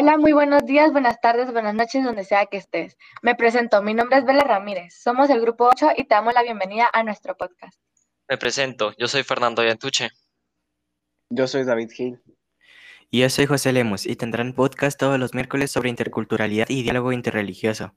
Hola, muy buenos días, buenas tardes, buenas noches, donde sea que estés. Me presento, mi nombre es Bela Ramírez, somos el Grupo 8 y te damos la bienvenida a nuestro podcast. Me presento, yo soy Fernando Yantuche. Yo soy David Gil. Y yo soy José Lemos y tendrán podcast todos los miércoles sobre interculturalidad y diálogo interreligioso.